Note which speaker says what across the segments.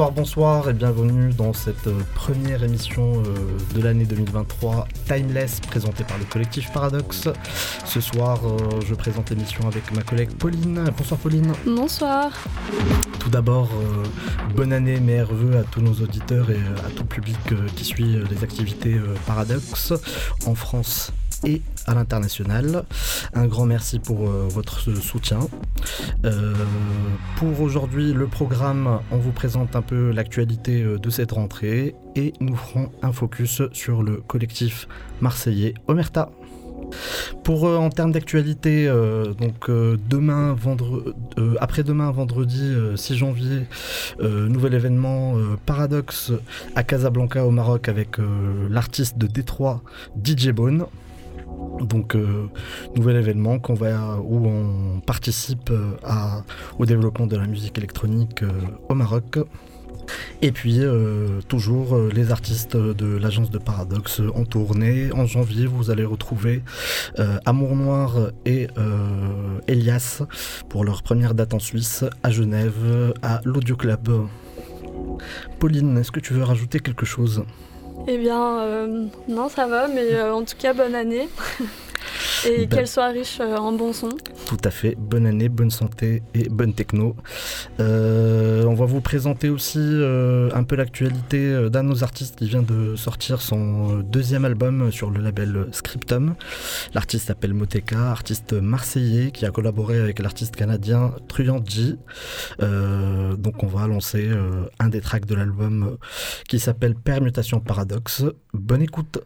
Speaker 1: Bonsoir, bonsoir et bienvenue dans cette euh, première émission euh, de l'année 2023 Timeless présentée par le collectif Paradox. Ce soir, euh, je présente l'émission avec ma collègue Pauline. Bonsoir Pauline.
Speaker 2: Bonsoir.
Speaker 1: Tout d'abord, bonne année, meilleurs voeux à tous nos auditeurs et à tout le public qui suit les activités Paradox en France et à l'international. Un grand merci pour euh, votre soutien. Euh, pour aujourd'hui, le programme, on vous présente un peu l'actualité euh, de cette rentrée et nous ferons un focus sur le collectif marseillais Omerta. Pour en termes d'actualité, donc demain, après-demain, vendredi 6 janvier, nouvel événement Paradox à Casablanca au Maroc avec l'artiste de Détroit DJ Bone. Donc, euh, nouvel événement qu'on où on participe euh, au développement de la musique électronique euh, au Maroc. Et puis, toujours les artistes de l'agence de Paradox en tournée. En janvier, vous allez retrouver Amour Noir et Elias pour leur première date en Suisse, à Genève, à l'Audio Club. Pauline, est-ce que tu veux rajouter quelque chose?
Speaker 2: Eh bien, euh, non, ça va, mais euh, en tout cas, bonne année. Et ben- qu'elle soit riche euh, en bons sons.
Speaker 1: Tout à fait. Bonne année, bonne santé et bonne techno. Euh, on va vous présenter aussi euh, un peu l'actualité d'un de nos artistes qui vient de sortir son deuxième album sur le label Scriptum. L'artiste s'appelle Moteka, artiste marseillais qui a collaboré avec l'artiste canadien Truyanji. donc on va lancer un des tracks de l'album qui s'appelle Permutation Paradoxe. Bonne écoute.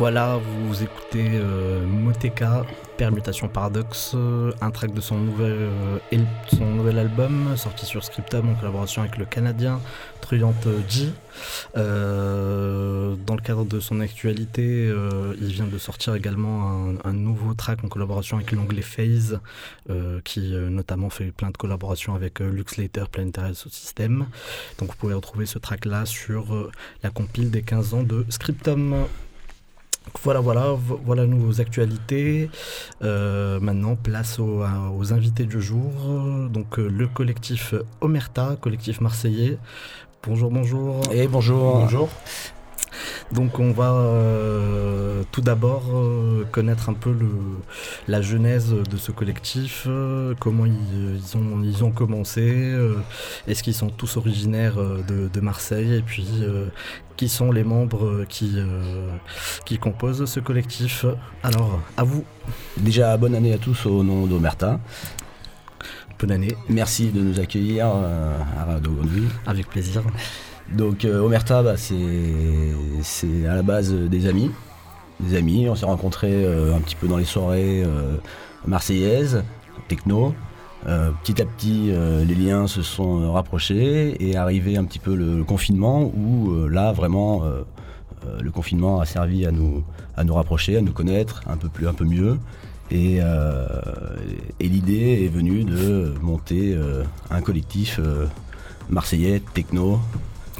Speaker 1: Voilà, vous écoutez euh, Moteka, Permutation Paradox, euh, un track de son nouvel, euh, album sorti sur Scriptum en collaboration avec le Canadien Truant G. dans le cadre de son actualité, il vient de sortir également un, nouveau track en collaboration avec l'anglais Phase, qui notamment fait plein de collaborations avec Lux Later, Planetary System. Donc vous pouvez retrouver ce track là sur la compile des 15 ans de Scriptum. Voilà, voilà, voilà nos actualités. Euh, maintenant, place aux, invités du jour. Donc, euh, le collectif Omerta, collectif marseillais. Bonjour, bonjour.
Speaker 3: Et bonjour.
Speaker 4: Bonjour.
Speaker 1: Donc on va euh, tout d'abord euh, connaître un peu le, la genèse de ce collectif, euh, comment ils, ont, ils ont commencé, est-ce qu'ils sont tous originaires de, Marseille et puis qui sont les membres qui, qui composent ce collectif. Alors à vous.
Speaker 3: Déjà bonne année à tous au nom d'Omerta.
Speaker 1: Bonne année.
Speaker 3: Merci de nous accueillir à Radio
Speaker 1: Avec plaisir.
Speaker 3: Donc euh, Omerta, bah, c'est à la base des amis. Des amis, on s'est rencontrés euh, un petit peu dans les soirées euh, marseillaises, techno. petit à petit, les liens se sont rapprochés et arrivé un petit peu le, confinement où là vraiment le confinement a servi à nous, à nous rapprocher, à nous connaître un peu plus, un peu mieux. Et l'idée est venue de monter un collectif marseillais techno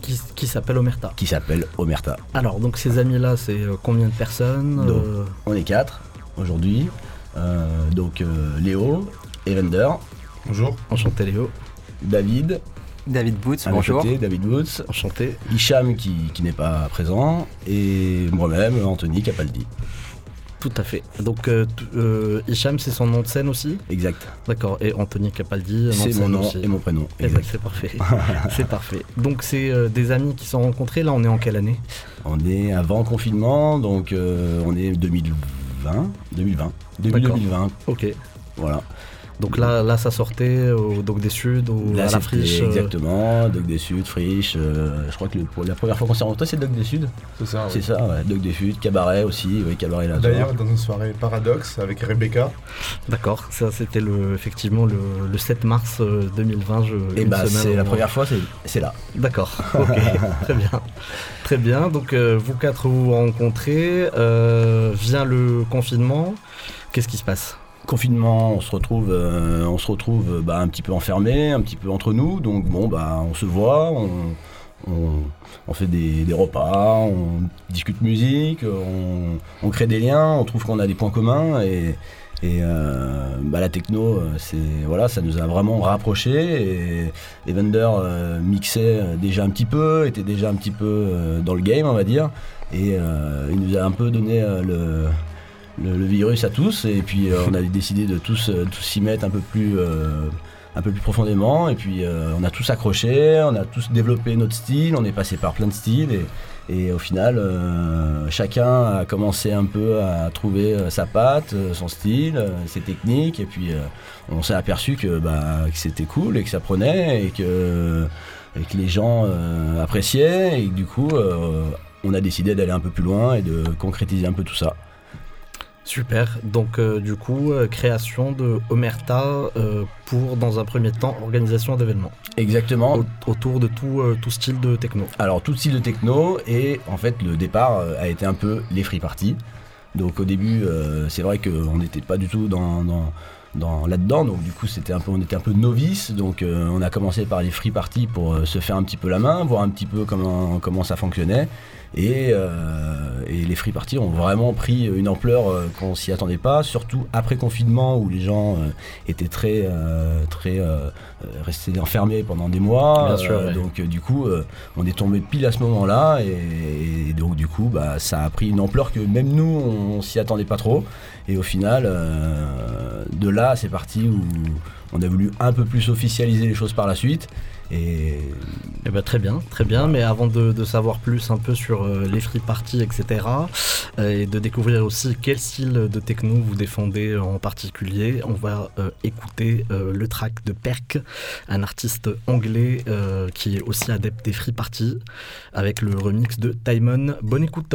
Speaker 1: qui, s'appelle Omerta.
Speaker 3: Qui s'appelle Omerta.
Speaker 1: Alors, donc ces amis-là, c'est euh, combien de personnes
Speaker 3: euh On est quatre aujourd'hui. Euh, donc Léo, Evander.
Speaker 4: Bonjour.
Speaker 1: Enchanté Léo.
Speaker 3: David.
Speaker 5: David Boots, bonjour.
Speaker 3: David Boots.
Speaker 1: Enchanté.
Speaker 3: Hicham qui, qui n'est pas présent. Et moi-même, Anthony Capaldi.
Speaker 1: Tout à fait. Donc euh, euh, Hicham, c'est son nom de scène aussi?
Speaker 3: Exact.
Speaker 1: D'accord. Et Anthony Capaldi,
Speaker 3: c'est mon nom et mon prénom.
Speaker 1: Eh ben, c'est parfait. c'est parfait. Donc c'est euh, des amis qui sont rencontrés. Là, on est en quelle année?
Speaker 3: On est avant confinement, donc on est 2020. 2020. Début 2020.
Speaker 1: Ok.
Speaker 3: Voilà.
Speaker 1: Donc là, là, ça sortait au Doc des Suds ou à la Friche.
Speaker 3: Euh. Exactement, Doc des Suds, Friche. Euh, je crois que la première fois qu'on s'est rencontrés, c'est Doc des Suds.
Speaker 4: C'est ça.
Speaker 3: C'est ça, ouais. Doc des Suds, Cabaret aussi, oui, Cabaret là.
Speaker 4: D'ailleurs, dans une soirée Paradoxe avec Rebecca.
Speaker 1: D'accord, ça c'était le, effectivement le, 7 mars 2020. Euh,
Speaker 3: je, Et bah, c'est la première fois, c'est là.
Speaker 1: D'accord, ok, très bien. Très bien, donc vous quatre vous rencontrez, vient le confinement, qu'est-ce qui se passe?
Speaker 3: Confinement, on se retrouve, euh, on se retrouve bah, un petit peu enfermé, un petit peu entre nous. Donc bon, bah, on se voit, on, fait des, repas, on discute musique, on, crée des liens, on trouve qu'on a des points communs. Et, euh, bah, la techno, voilà, ça nous a vraiment rapprochés. Et les vendeurs euh, mixaient déjà un petit peu, étaient déjà un petit peu dans le game, on va dire, et il nous a un peu donné le le, virus à tous et puis euh, on a décidé de tous, euh, tous s'y mettre un peu plus euh, un peu plus profondément et puis on a tous accroché, on a tous développé notre style, on est passé par plein de styles et, au final chacun a commencé un peu à trouver sa patte, son style, ses techniques et puis on s'est aperçu que, bah, que c'était cool et que ça prenait et que, et que les gens appréciaient et que du coup on a décidé d'aller un peu plus loin et de concrétiser un peu tout ça.
Speaker 1: Super. Donc, euh, du coup, euh, création de Omerta euh, pour, dans un premier temps, organisation d'événements.
Speaker 3: Exactement.
Speaker 1: autour de tout, tout style de techno.
Speaker 3: Alors, tout style de techno, et en fait, le départ a été un peu les free parties. Donc, au début, c'est vrai qu'on n'était pas du tout dans, dans, là-dedans. Donc du coup, c'était un peu, on était un peu novice. Donc on a commencé par les free parties pour se faire un petit peu la main, voir un petit peu comment, comment ça fonctionnait. Euh, et, les free parties ont vraiment pris une ampleur euh, qu'on s'y attendait pas, surtout après confinement où les gens euh, étaient très, très restés enfermés pendant des mois. Donc du coup, on est tombé pile à ce moment-là et, donc du coup, bah, ça a pris une ampleur que même nous, on, s'y attendait pas trop. Et au final, de là, c'est parti où on a voulu un peu plus officialiser les choses par la suite. Et...
Speaker 1: Eh ben, très bien, très bien. Mais avant de, savoir plus un peu sur euh, les free parties, etc., euh, et de découvrir aussi quel style de techno vous défendez en particulier, on va euh, écouter le track de Perk, un artiste anglais qui est aussi adepte des free parties, avec le remix de Timon. Bonne écoute!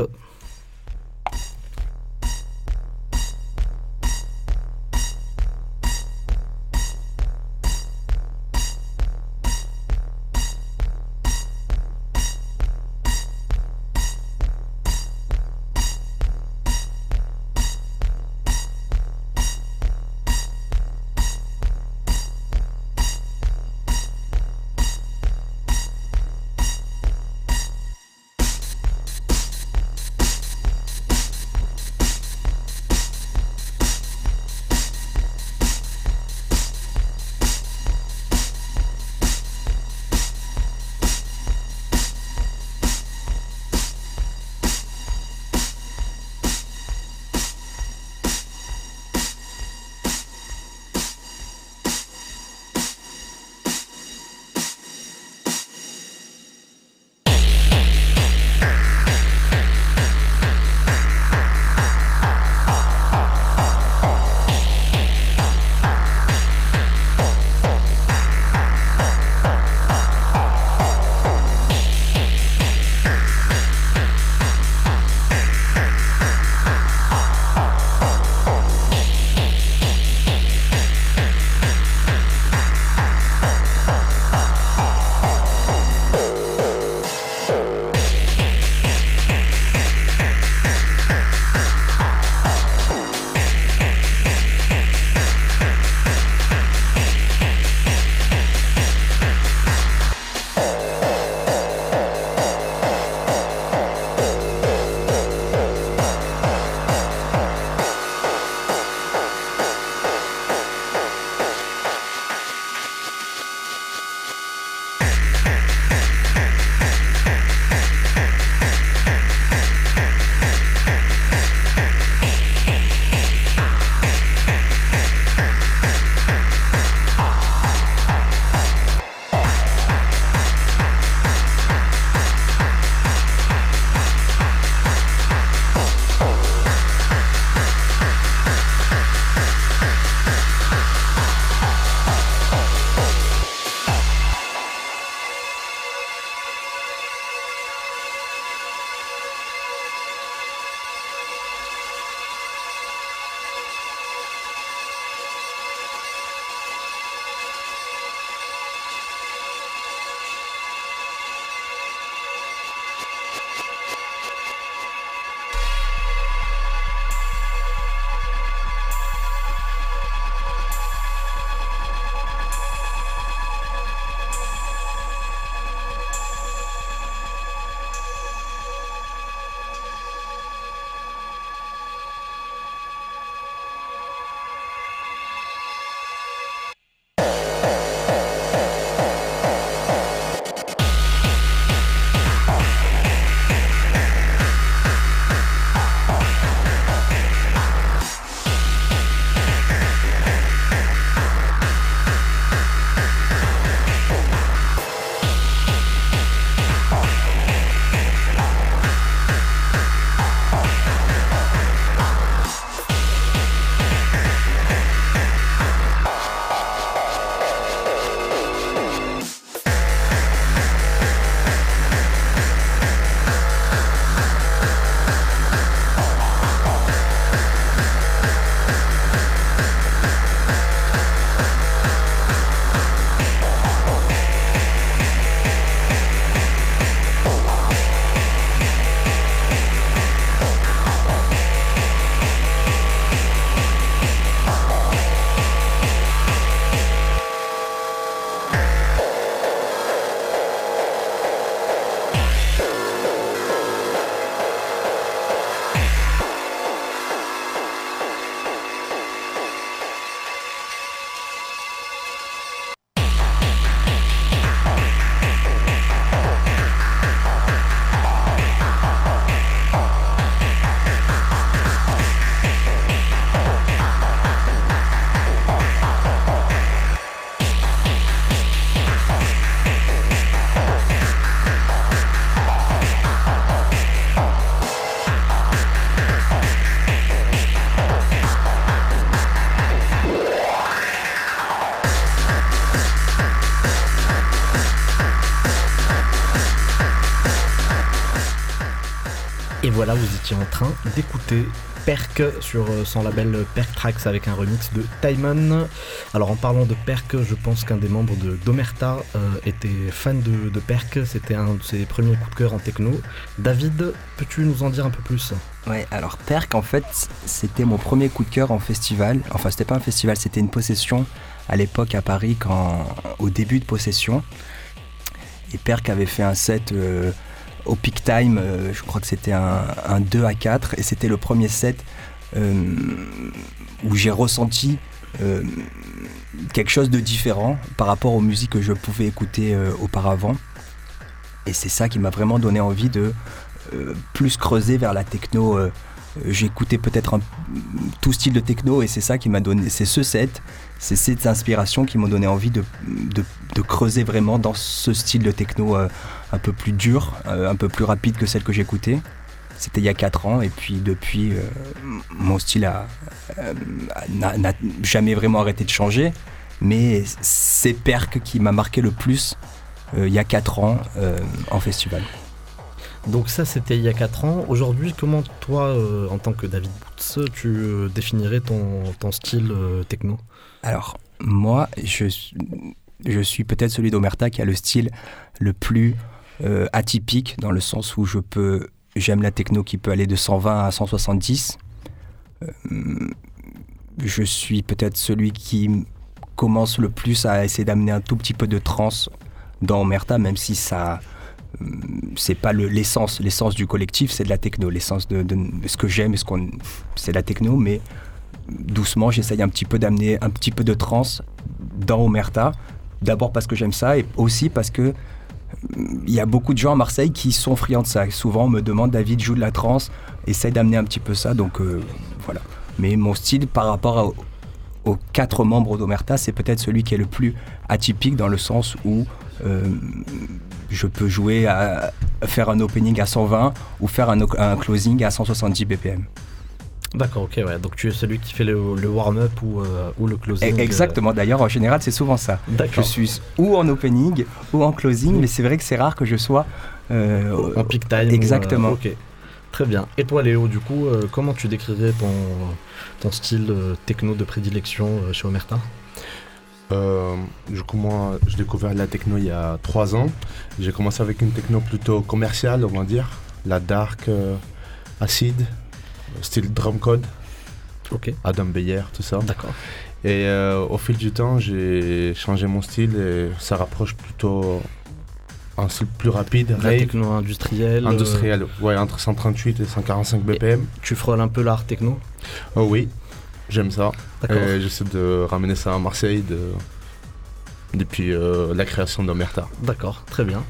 Speaker 1: Voilà, vous étiez en train d'écouter Perk sur euh, son label Perk Tracks avec un remix de Timon. Alors en parlant de Perk, je pense qu'un des membres de d'Omerta euh, était fan de, Perk, c'était un de ses premiers coups de cœur en techno. David, peux-tu nous en dire un peu plus?
Speaker 5: Ouais, alors Perk, en fait, c'était mon premier coup de cœur en festival. Enfin, c'était pas un festival, c'était une possession à l'époque à Paris, quand, au début de possession. Et Perk avait fait un set euh, au peak time, euh, je crois que c'était un, 2 à 4, et c'était le premier set euh, où j'ai ressenti euh, quelque chose de différent par rapport aux musiques que je pouvais écouter auparavant. Et c'est ça qui m'a vraiment donné envie de plus creuser vers la techno. écouté peut-être tout style de techno et c'est ça qui m'a donné, c'est ce set c'est ces inspirations qui m'ont donné envie de, creuser vraiment dans ce style de techno un peu plus dur, euh, un peu plus rapide que celle que j'écoutais. C'était il y a 4 ans et puis depuis, euh, mon style n'a jamais vraiment arrêté de changer. Mais c'est Perk qui m'a marqué le plus il y a 4 ans en festival.
Speaker 1: Donc ça c'était il y a 4 ans. Aujourd'hui, comment toi, en tant que David Boots, tu définirais ton, ton style techno?
Speaker 5: Alors, moi, je, je suis peut-être celui d'Omerta qui a le style le plus euh, atypique, dans le sens où je peux, j'aime la techno qui peut aller de 120 à 170. Euh, je suis peut-être celui qui commence le plus à essayer d'amener un tout petit peu de trance dans Omerta, même si ça euh, c'est pas l'essence l'essence du collectif c'est de la techno l'essence de, de, ce que j'aime ce qu'on c'est la techno mais doucement, j'essaye un petit peu d'amener un petit peu de trance dans Omerta. D'abord parce que j'aime ça et aussi parce que il y a beaucoup de gens à Marseille qui sont friands de ça. Souvent, on me demande David joue de la trance, essaye d'amener un petit peu ça. Donc euh, voilà. Mais mon style par rapport aux quatre membres d'Omerta, c'est peut-être celui qui est le plus atypique dans le sens où euh, je peux jouer à faire un opening à 120 ou faire un, un closing à 170 BPM.
Speaker 1: D'accord, ok, ouais. Donc tu es celui qui fait le, warm-up ou, euh, ou, le closing.
Speaker 5: E-, exactement, d'ailleurs en général c'est souvent ça. Je suis ou en opening ou en closing, mais c'est vrai que c'est rare que je sois
Speaker 1: euh, en peak time.
Speaker 5: Exactement.
Speaker 1: ok, très bien. Et toi Léo, du coup, euh, comment tu décrirais ton, ton style techno de prédilection chez Omerta?
Speaker 4: Du coup, moi, j'ai découvert la techno il y a trois ans. J'ai commencé avec une techno plutôt commerciale, on va dire, la dark, acide, style drum code.
Speaker 1: Ok.
Speaker 4: Adam Beyer, tout ça.
Speaker 1: D'accord.
Speaker 4: Et euh, au fil du temps, j'ai changé mon style et ça rapproche plutôt un style plus rapide.
Speaker 1: La techno industrielle.
Speaker 4: Euh, industrielle, ouais, entre 138 et 145 BPM.
Speaker 1: tu frôles un peu l'art techno?
Speaker 4: Oh oui, j'aime ça. J'essaie de ramener ça à Marseille, de depuis euh, la création d'Omerta.
Speaker 1: D'accord, très bien.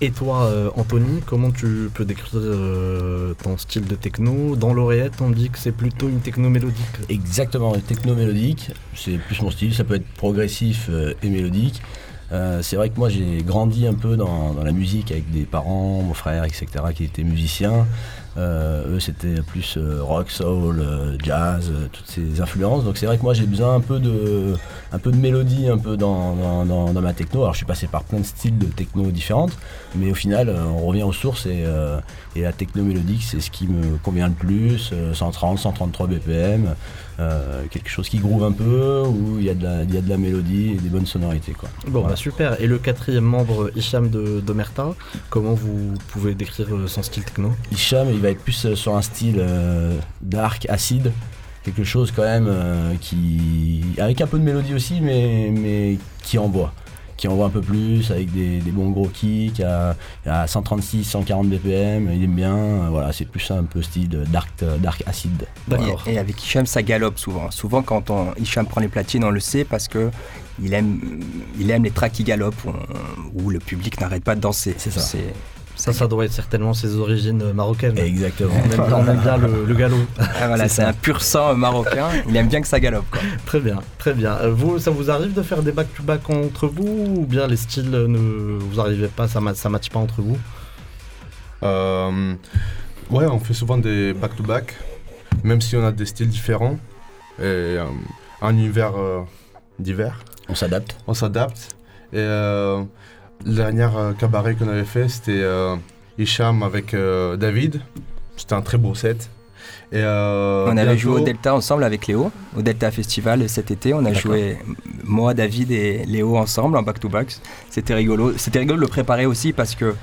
Speaker 1: Et toi, euh, Anthony, comment tu peux décrire euh, ton style de techno? Dans l'oreillette, on dit que c'est plutôt une techno mélodique.
Speaker 3: Exactement, une techno mélodique, c'est plus mon style, ça peut être progressif et mélodique. c'est vrai que moi j'ai grandi un peu dans, dans, la musique avec des parents, mon frère, etc., qui étaient musiciens. Euh, eux, c'était plus euh, rock, soul, euh, jazz, toutes ces influences. Donc c'est vrai que moi, j'ai besoin un peu de, un peu de mélodie, un peu dans, dans, ma techno. Alors je suis passé par plein de styles de techno différentes, mais au final, on revient aux sources et, et la techno mélodique, c'est ce qui me convient le plus. 130, 133 BPM. Euh, quelque chose qui groove un peu, où il y, a de la, y a de la mélodie et des bonnes sonorités. Quoi.
Speaker 1: Bon, bah super. Et le quatrième membre, Hicham d'Omerta, comment vous pouvez décrire euh, son style techno?
Speaker 3: Hicham, il va être plus euh, sur un style dark, acide, quelque chose quand même qui. avec un peu de mélodie aussi, mais, mais qui envoie qui envoie un peu plus avec des, bons gros kicks à, 136, 140 BPM. Il aime bien. Voilà, c'est plus un peu style dark, dark acid.
Speaker 5: D'accord. Et, avec Hicham, ça galope souvent. Souvent, quand on, Hicham prend les platines, on le sait parce que il aime, il aime les tracks qui galopent où, le public n'arrête pas de danser.
Speaker 1: C'est ça. Ça, ça doit être certainement ses origines marocaines.
Speaker 3: Exactement.
Speaker 1: On aime bien, le, galop.
Speaker 5: Ah, voilà, c'est un pur sang marocain. Il aime bien que ça galope.
Speaker 1: Très bien, très bien. Euh, vous, ça vous arrive de faire des back-to-back entre vous ou bien les styles ne vous arrivez pas, ça ne matche pas entre vous?
Speaker 4: Euh, Ouais, on fait souvent des back-to-back, même si on a des styles différents et euh, un univers divers.
Speaker 3: On s'adapte.
Speaker 4: On s'adapte. Et le dernier euh, cabaret qu'on avait fait, c'était euh, Hicham avec euh, David. C'était un très beau set.
Speaker 5: Et euh, on avait joué au Delta ensemble avec Léo, au Delta Festival cet été. On a joué, moi, David et Léo ensemble en back-to-back. C'était rigolo. C'était rigolo de le préparer aussi parce que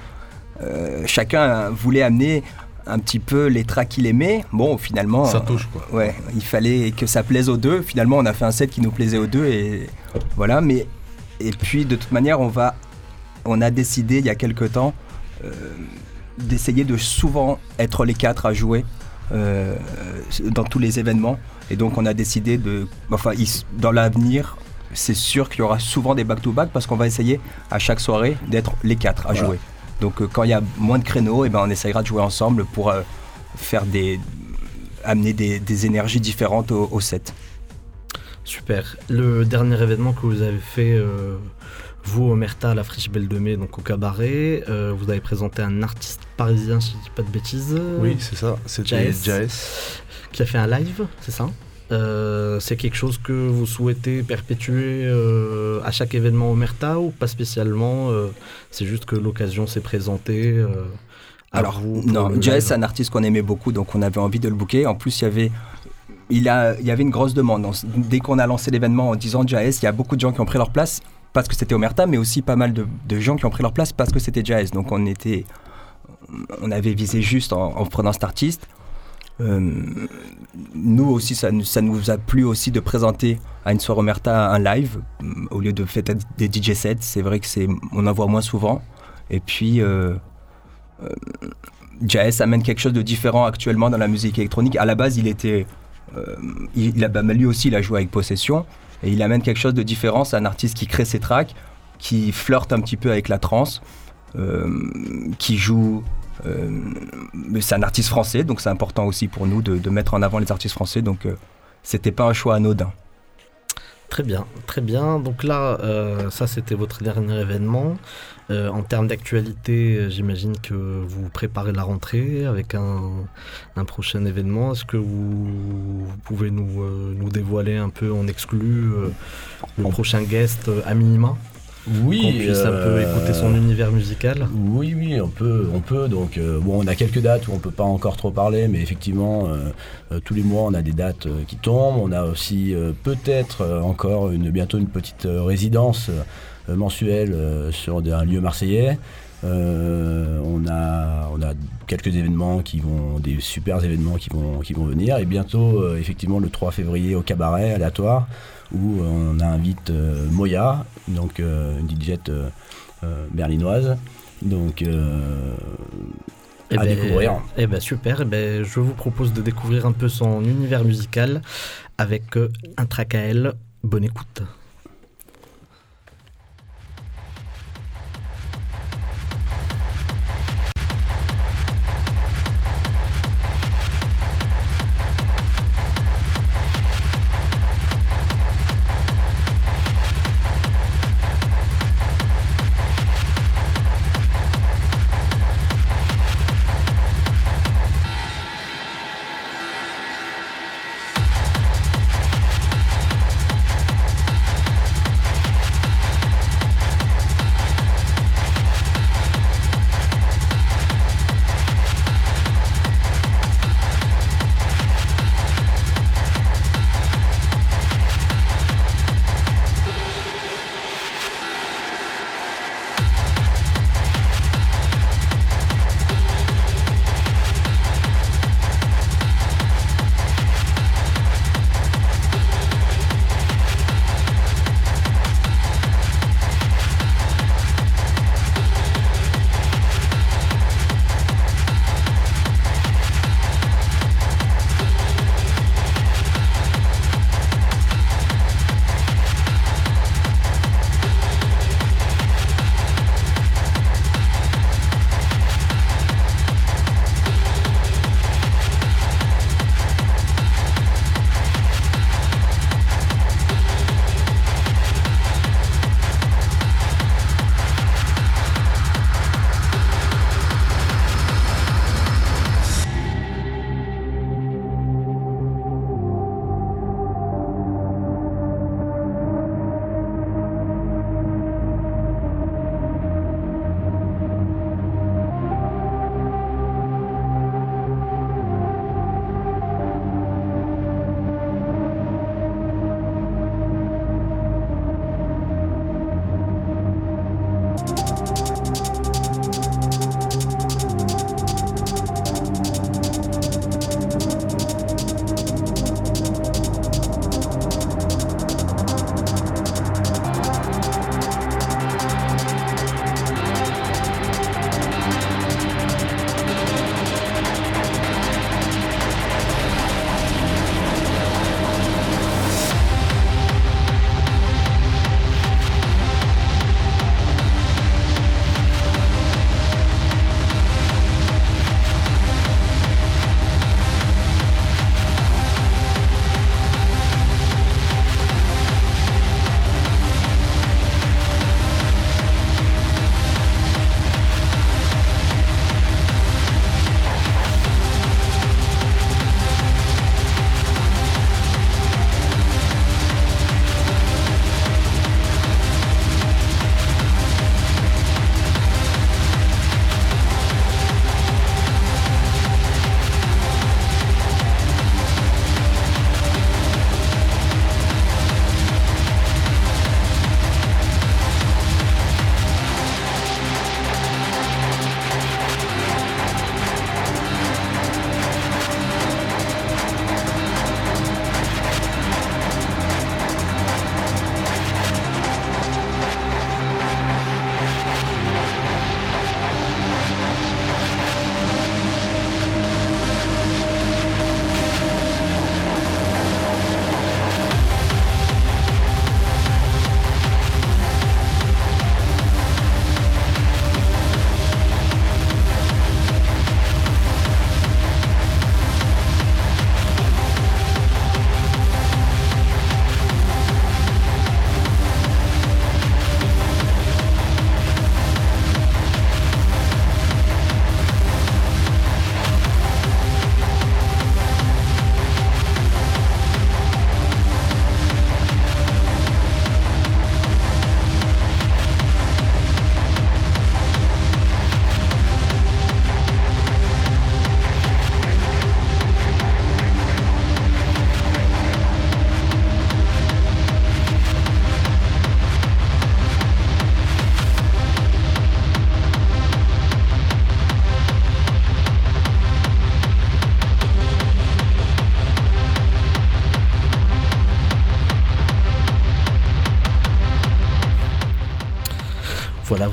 Speaker 5: euh, chacun voulait amener un petit peu les tracks qu'il aimait. Bon, finalement.
Speaker 4: Ça touche quoi.
Speaker 5: ouais, il fallait que ça plaise aux deux. Finalement, on a fait un set qui nous plaisait aux deux et voilà. Mais et puis de toute manière, on va, on a décidé il y a quelque temps euh, d'essayer de souvent être les quatre à jouer euh, dans tous les événements. Et donc on a décidé de, enfin, dans l'avenir, c'est sûr qu'il y aura souvent des back-to-back parce qu'on va essayer à chaque soirée d'être les quatre à jouer. Donc euh, quand il y a moins de créneaux, et eh ben, on essayera de jouer ensemble pour euh, faire des, amener des, énergies différentes au, set.
Speaker 1: Super. Le dernier événement que vous avez fait, vous, Omerta, à la Friche Belle de Mai, donc au cabaret, vous avez présenté un artiste parisien, si je dis pas de bêtises.
Speaker 4: Oui, c'est ça, c'était
Speaker 1: Jaes. Qui a fait un live, c'est ça? Euh, c'est quelque chose que vous souhaitez perpétuer euh, à chaque événement Omerta ou pas spécialement euh, C'est juste que l'occasion s'est présentée
Speaker 5: Alors, non, Jaes, c'est un artiste qu'on aimait beaucoup, donc on avait envie de le booker. En plus, il y avait, il, a, il y avait une grosse demande. dès qu'on a lancé l'événement en disant Jaes, il y a beaucoup de gens qui ont pris leur place parce que c'était Omerta, mais aussi pas mal de, gens qui ont pris leur place parce que c'était Jaes. Donc on était on avait visé juste en, prenant cet artiste. Euh, nous aussi, ça, nous a plu aussi de présenter à une soirée Omerta un live euh, au lieu de faire des DJ sets. C'est vrai que c'est, on en voit moins souvent. Et puis, euh, Jaes amène quelque chose de différent actuellement dans la musique électronique. À la base, il était, il, a, bah, lui aussi, il a joué avec Possession et il amène quelque chose de différent. C'est un artiste qui crée ses tracks, qui flirte un petit peu avec la trance, qui joue euh, c'est un artiste français, donc c'est important aussi pour nous de, mettre en avant les artistes français. Donc euh, c'était pas un choix anodin.
Speaker 1: Très bien, très bien. Donc là, euh, ça c'était votre dernier événement. En termes d'actualité, j'imagine que vous préparez la rentrée avec un, prochain événement. Est-ce que vous, pouvez nous, nous, dévoiler un peu en exclu le prochain guest à minima?
Speaker 3: Oui,
Speaker 1: qu'on puisse un peu écouter son univers musical.
Speaker 3: Oui, oui, on peut, on peut. Donc, euh, bon, on a quelques dates où on peut pas encore trop parler, mais effectivement, euh, tous les mois, on a des dates qui tombent. On a aussi peut-être encore une, bientôt une petite résidence mensuelle sur un lieu marseillais. on, a, on a quelques événements qui vont, des super événements qui vont, qui vont venir. Et bientôt, effectivement, le 3 février au cabaret aléatoire où on invite euh, Moya, donc euh, une DJ euh, berlinoise. Donc
Speaker 1: eh à ben, découvrir. Eh ben super, eh ben, je vous propose de découvrir un peu son univers musical avec un track à elle. Bonne écoute.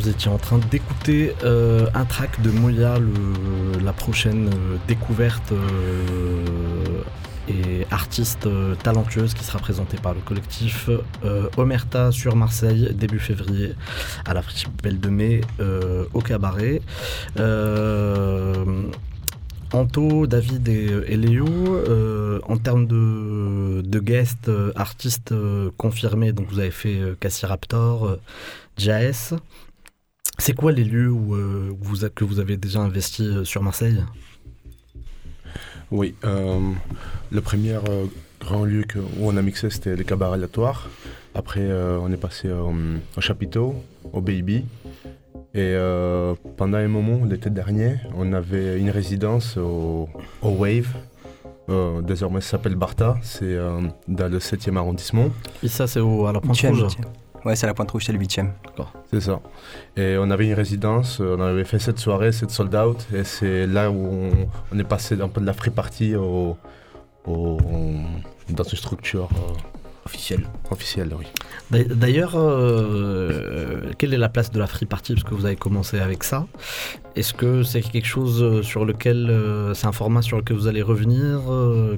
Speaker 1: Vous étiez en train d'écouter euh, un track de Moya, la prochaine euh, découverte euh, et artiste talentueuse qui sera présentée par le collectif Omerta sur Marseille début février à la Belle de Mai au cabaret. Anto, David et, Léo, en termes de, de guests, artistes confirmés, donc vous avez fait Cassie Raptor, Jaes. C'est quoi les lieux où, euh, vous que vous avez déjà investi euh, sur Marseille?
Speaker 4: Oui, euh, le premier grand lieu où on a mixé, c'était les cabarets aléatoires. Après, on est passé au chapiteau, au Baby. Et pendant un moment, l'été dernier, on avait une résidence au, Wave. désormais, ça s'appelle Barta. C'est dans le 7e arrondissement.
Speaker 1: Et ça, c'est à la Pointe Rouge
Speaker 5: Ouais, c'est la Pointe Rouge, c'est le 8
Speaker 4: C'est ça. Et on avait une résidence, on avait fait cette soirée, cette sold out, et c'est là où on, est passé un peu de la free party au, dans une structure. Euh,
Speaker 3: officielle.
Speaker 4: Officielle, oui.
Speaker 1: D'ailleurs, euh, quelle est la place de la free party? Parce que vous avez commencé avec ça. Est-ce que c'est quelque chose sur lequel, euh, c'est un format sur lequel vous allez revenir,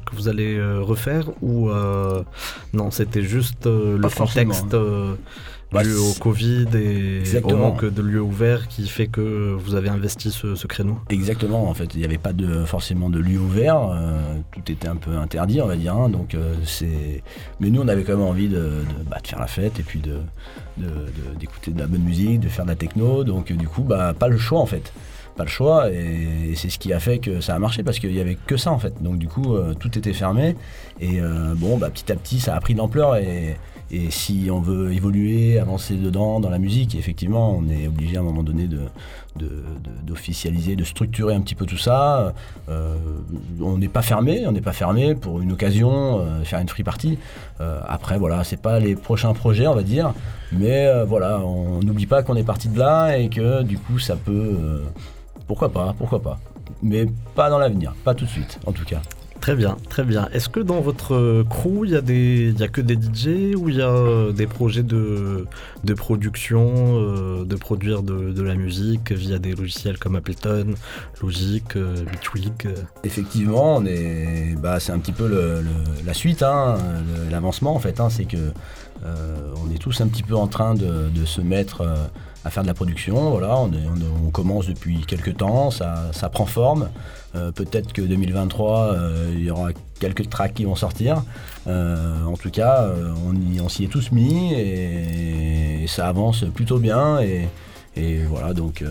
Speaker 1: que vous allez refaire Ou non, c'était juste le contexte hein. Bah, dû au Covid et au manque de lieux ouverts qui fait que vous avez investi ce, créneau
Speaker 3: Exactement, en fait, il n'y avait pas de, forcément de lieux ouverts, euh, tout était un peu interdit, on va dire. Hein, donc euh, c'est, mais nous, on avait quand même envie de, bah, faire la fête et puis de, d'écouter de, la bonne musique, de faire de la techno. Donc du coup, bah, pas le choix en fait pas le choix et c'est ce qui a fait que ça a marché parce qu'il y avait que ça en fait donc du coup euh, tout était fermé et bon bah petit à petit ça a pris de l'ampleur et, et si on veut évoluer, avancer dedans, dans la musique, effectivement, on est obligé à un moment donné d'officialiser, de, structurer un petit peu tout ça. Euh, on n'est pas fermé, on n'est pas fermé pour une occasion, euh, faire une free party. Euh, après, voilà, c'est pas les prochains projets, on va dire, mais voilà, on n'oublie pas qu'on est parti de là et que du coup, ça peut, pourquoi pas, pourquoi pas, mais pas dans l'avenir, pas tout de suite, en tout cas.
Speaker 1: Très bien, très bien. Est-ce que dans votre crew, il y, a des, y a que des DJ ou il y a euh, des projets de, production, euh, de produire de, la musique via des logiciels comme Ableton, Logic, euh,
Speaker 3: Effectivement, bah, c'est un petit peu la suite, hein, l'avancement en fait. Hein, c'est que on est tous un petit peu en train de, se mettre à faire de la production. Voilà, on, on, commence depuis quelques temps, ça, ça prend forme. Euh, peut-être que 2023, euh, il y aura quelques tracks qui vont sortir. Euh, en tout cas, on, s'y est tous mis et, ça avance plutôt bien. Et, voilà, donc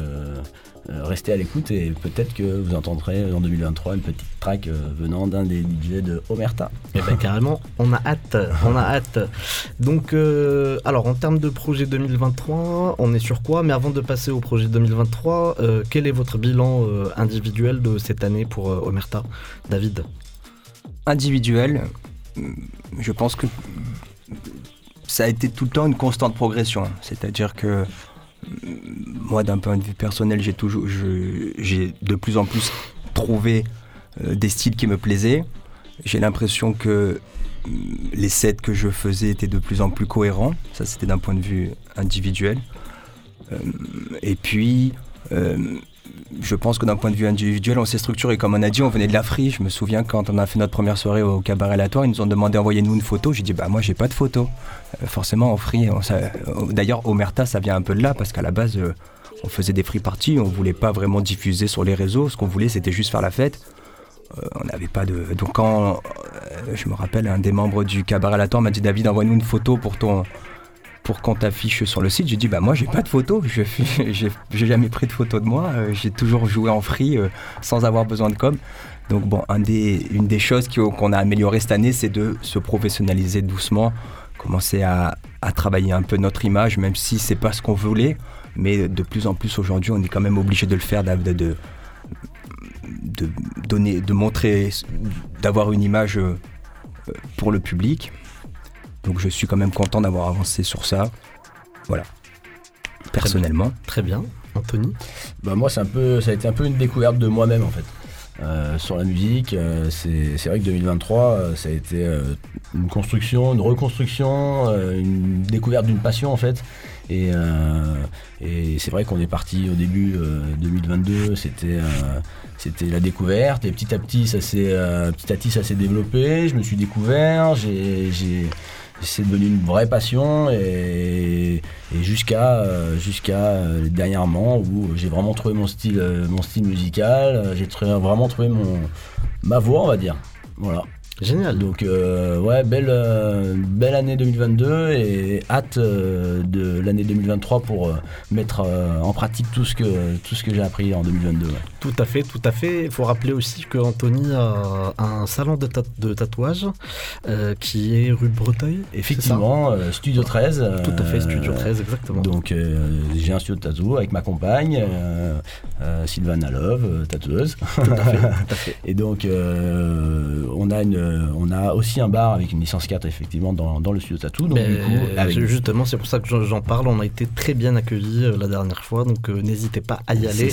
Speaker 3: restez à l'écoute et peut-être que vous entendrez en 2023 une petite track euh, venant d'un des DJ de Omerta.
Speaker 1: Et eh ben carrément, on a hâte, on a hâte. Donc, euh, alors en termes de projet 2023, on est sur quoi? Mais avant de passer au projet 2023, quel est votre bilan individuel de cette année pour Omerta, David?
Speaker 5: Individuel, je pense que ça a été tout le temps une constante progression. C'est-à-dire que moi, d'un point de vue personnel, j'ai toujours, j'ai de plus en plus trouvé euh, des styles qui me plaisaient. J'ai l'impression que mm, les sets que je faisais étaient de plus en plus cohérents. Ça, c'était d'un point de vue individuel. Euh, et puis, euh, je pense que d'un point de vue individuel, on s'est structuré. Comme on a dit, on venait de la free. Je me souviens quand on a fait notre première soirée au cabaret Latoire, ils nous ont demandé d'envoyer-nous une photo. J'ai dit, bah moi, j'ai pas de photo. Euh, forcément, en free. Euh, d'ailleurs, Omerta, ça vient un peu de là parce qu'à la base, euh, on faisait des free parties. On voulait pas vraiment diffuser sur les réseaux. Ce qu'on voulait, c'était juste faire la fête. on n'avait pas de. Donc, quand je me rappelle, un des membres du cabaret Latoire m'a dit, David, envoie-nous une photo pour ton pour qu'on t'affiche sur le site. J'ai dit, bah moi, j'ai pas de photos. Je j'ai jamais pris de photos de moi. Euh, j'ai toujours joué en free euh, sans avoir besoin de com. Donc, bon, une des choses qu'on a amélioré cette année, c'est de se professionnaliser doucement, commencer à, travailler un peu notre image, même si c'est pas ce qu'on voulait. Mais de plus en plus aujourd'hui, on est quand même obligé de le faire, de donner, de montrer, d'avoir une image euh, pour le public. Donc je suis quand même content d'avoir avancé sur ça. Voilà. Personnellement.
Speaker 1: Très bien. Anthony
Speaker 3: bah Moi, c'est un peu, ça a été un peu une découverte de moi-même en fait. sur la musique. c'est vrai que 2023, ça a été une construction, une reconstruction, une découverte d'une passion en fait. Et, et c'est vrai qu'on est parti au début 2022, c'était c'était la découverte et petit à petit ça s'est petit à petit ça s'est développé. Je me suis découvert, j'ai c'est devenu une vraie passion et, jusqu'à jusqu'à dernièrement où j'ai vraiment trouvé mon style mon style musical. J'ai vraiment trouvé mon ma voix on va dire. Voilà
Speaker 1: Génial.
Speaker 3: Donc euh, ouais, belle, euh, belle année 2022 et hâte euh, de l'année 2023 pour mettre en pratique tout ce que, tout ce que j'ai appris en 2022.
Speaker 1: Tout à fait, tout à fait. Il faut rappeler aussi que Anthony a un salon de, de tatouage qui est rue Breteuil.
Speaker 3: Effectivement, Studio 13.
Speaker 1: Tout à fait, Studio 13, exactement.
Speaker 3: Donc j'ai un studio de tatou avec ma compagne, Sylvana Love, tatoueuse.
Speaker 1: Tout à fait, tout à fait.
Speaker 3: Et donc on a une euh, on a aussi un bar avec une licence 4 effectivement dans, le studio Tattoo. Donc,
Speaker 1: Justement, c'est pour ça que j'en parle. On a été très bien accueillis euh, la dernière fois, donc euh, n'hésitez pas à y aller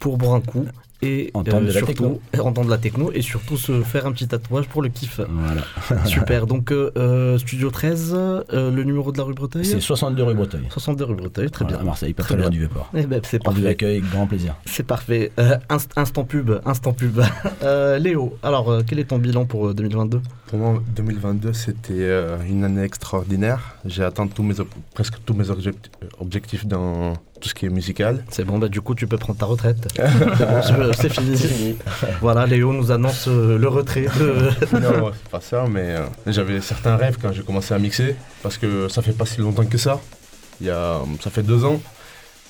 Speaker 1: pour boire un coup et
Speaker 3: entendre, surtout,
Speaker 1: entendre la techno et surtout se faire un petit tatouage pour le kiff.
Speaker 3: Voilà.
Speaker 1: Super. Donc Studio 13, le numéro de la rue Breteuil
Speaker 3: C'est 62 rue Breteuil.
Speaker 1: 62 rue Breteuil, très bien.
Speaker 3: À Marseille, pas très, loin du Vieux-Port.
Speaker 1: Eh ben, c'est parfait.
Speaker 3: l'accueil, grand plaisir.
Speaker 1: C'est parfait. instant pub, instant pub. Léo, alors quel est ton bilan pour 2022
Speaker 4: Pour moi, 2022, c'était une année extraordinaire. J'ai atteint tous mes presque tous mes objectifs dans tout ce qui est musical.
Speaker 1: C'est bon, bah du coup tu peux prendre ta retraite. c'est fini. voilà, Léo nous annonce euh, le retrait.
Speaker 4: non, c'est pas ça, mais euh, j'avais certains rêves quand j'ai commencé à mixer, parce que ça fait pas si longtemps que ça. Il y a, ça fait deux ans.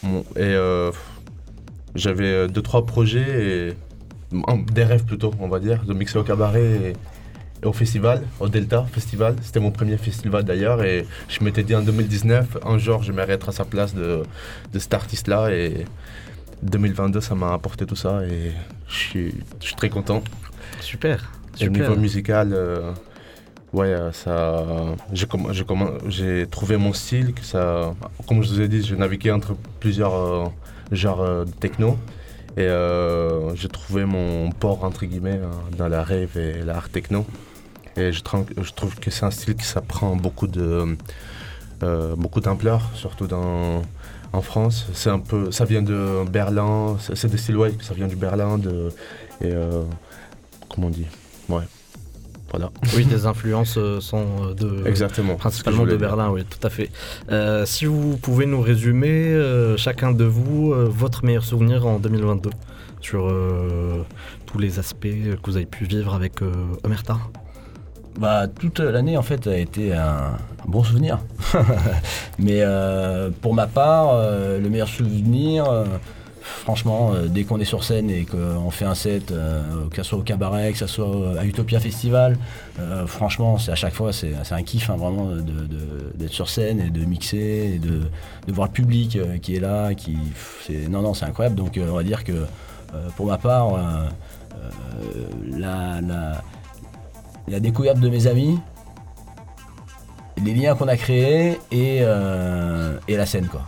Speaker 4: et euh, j'avais deux, trois projets, et, des rêves plutôt, on va dire, de mixer au cabaret. Et, au festival, au Delta Festival. C'était mon premier festival d'ailleurs et je m'étais dit en 2019, un jour je m'arrêterai à sa place de, de cet artiste-là et 2022 ça m'a apporté tout ça et je suis, je suis très content.
Speaker 1: Super.
Speaker 4: Au niveau musical, euh, ouais, euh, ça, j'ai trouvé mon style, que ça, comme je vous ai dit, j'ai navigué entre plusieurs euh, genres de techno. Et j'ai trouvé mon port, entre guillemets, dans la rave et l'art techno. Et je, je trouve que c'est un style qui ça prend beaucoup de euh, beaucoup d'ampleur, surtout dans, en France. C'est un peu, ça vient de Berlin, c'est des styles ouais, ça vient du Berlin, de et euh, comment on dit, ouais. Voilà.
Speaker 1: Oui, des influences euh, sont de
Speaker 4: Exactement,
Speaker 1: principalement de Berlin, oui, tout à fait. si vous pouvez nous résumer, chacun de vous, votre meilleur souvenir en 2022 sur tous les aspects que vous avez pu vivre avec Omerta?
Speaker 3: Bah, toute l'année en fait a été un, bon souvenir. Mais euh, pour ma part, euh, le meilleur souvenir, euh, franchement, dès qu'on est sur scène et qu'on fait un set, que ce soit au cabaret, que ce soit à Utopia Festival, franchement, c'est à chaque fois, c'est un kiff hein, vraiment d'être sur scène et de mixer et de, voir le public qui est là. Qui, non, non, c'est incroyable. Donc on va dire que pour ma part, la la découverte de mes amis, les liens qu'on a créés et, euh, et la scène, quoi.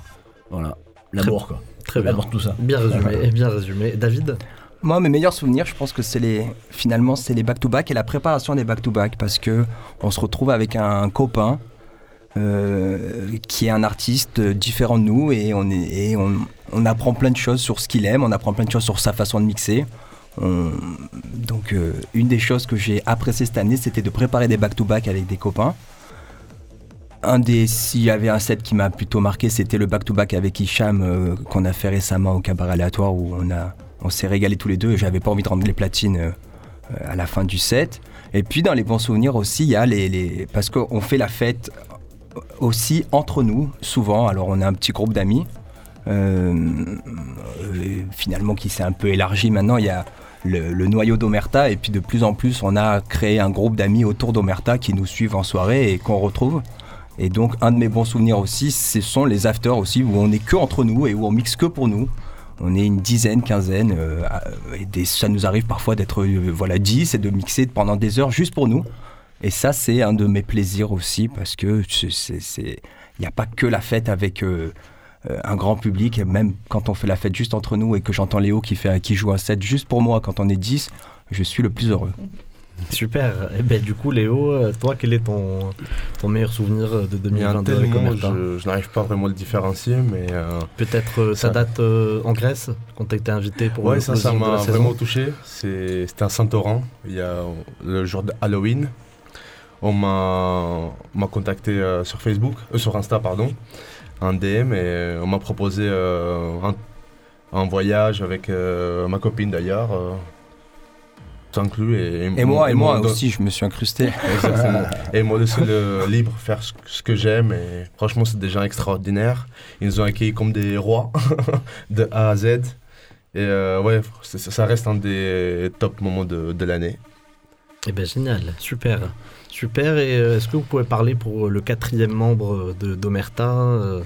Speaker 3: Voilà, l'amour, quoi.
Speaker 1: Très bien.
Speaker 3: tout ça.
Speaker 1: Bien résumé, bien résumé. David
Speaker 5: moi, mes meilleurs souvenirs, je pense que c'est les, finalement, c'est les back-to-back et la préparation des back-to-back parce que on se retrouve avec un copain euh, qui est un artiste différent de nous et on, est, et on, on apprend plein de choses sur ce qu'il aime, on apprend plein de choses sur sa façon de mixer. Donc, euh, une des choses que j'ai apprécié cette année, c'était de préparer des back-to-back avec des copains. Un des, s'il y avait un set qui m'a plutôt marqué, c'était le back-to-back avec Hicham euh, qu'on a fait récemment au cabaret aléatoire où on, a, on s'est régalé tous les deux et j'avais pas envie de rendre les platines euh, à la fin du set. Et puis dans les bons souvenirs aussi, il y a les parce qu'on fait la fête aussi entre nous, souvent. Alors on a un petit groupe d'amis. finalement qui s'est un peu élargi maintenant. Il y a le, noyau d'Omerta. Et puis de plus en plus, on a créé un groupe d'amis autour d'Omerta qui nous suivent en soirée et qu'on retrouve. Et donc, un de mes bons souvenirs aussi, ce sont les afters aussi, où on est que entre nous et où on mixe que pour nous. On est une dizaine, quinzaine, euh, et ça nous arrive parfois d'être euh, voilà 10 et de mixer pendant des heures juste pour nous. Et ça, c'est un de mes plaisirs aussi, parce que il n'y a pas que la fête avec. Euh, un grand public. Et même quand on fait la fête juste entre nous et que j'entends Léo qui, fait, qui joue un set juste pour moi quand on est 10, je suis le plus heureux.
Speaker 1: Super. Et eh ben, du coup, Léo, euh, toi, quel est ton, ton meilleur souvenir de 2022 avec
Speaker 4: je, je n'arrive pas vraiment à le différencier, mais... Euh,
Speaker 1: Peut-être euh, ça, date en Grèce, quand tu été invité pour
Speaker 4: ouais, ça, ça m'a vraiment touché. C'était à Saint-Oran, il y a le jour de Halloween. On m'a contacté sur Facebook, sur Insta, pardon, un DM, et on m'a proposé un, un, voyage avec ma copine d'ailleurs inclus
Speaker 5: et, et, moi et, moi, aussi je me suis incrusté.
Speaker 4: Et moi aussi le libre faire ce, que j'aime et franchement c'est des gens extraordinaires. Ils nous ont accueillis comme des rois de A à Z. Et euh, ouais ça reste un des top moments de, de l'année.
Speaker 1: Et eh ben génial. Super super et euh, est-ce que vous pouvez parler pour le quatrième membre de d'Omerta euh,